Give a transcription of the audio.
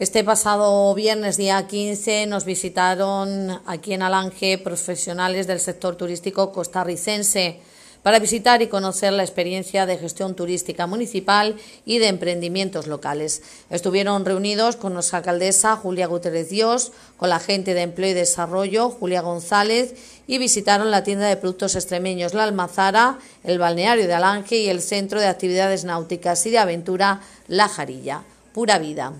Este pasado viernes, día 15, nos visitaron aquí en Alange profesionales del sector turístico costarricense para visitar y conocer la experiencia de gestión turística municipal y de emprendimientos locales. Estuvieron reunidos con nuestra alcaldesa Julia Guterres Dios, con la gente de Empleo y Desarrollo Julia González y visitaron la tienda de productos extremeños La Almazara, el balneario de Alange y el centro de actividades náuticas y de aventura La Jarilla. Pura vida.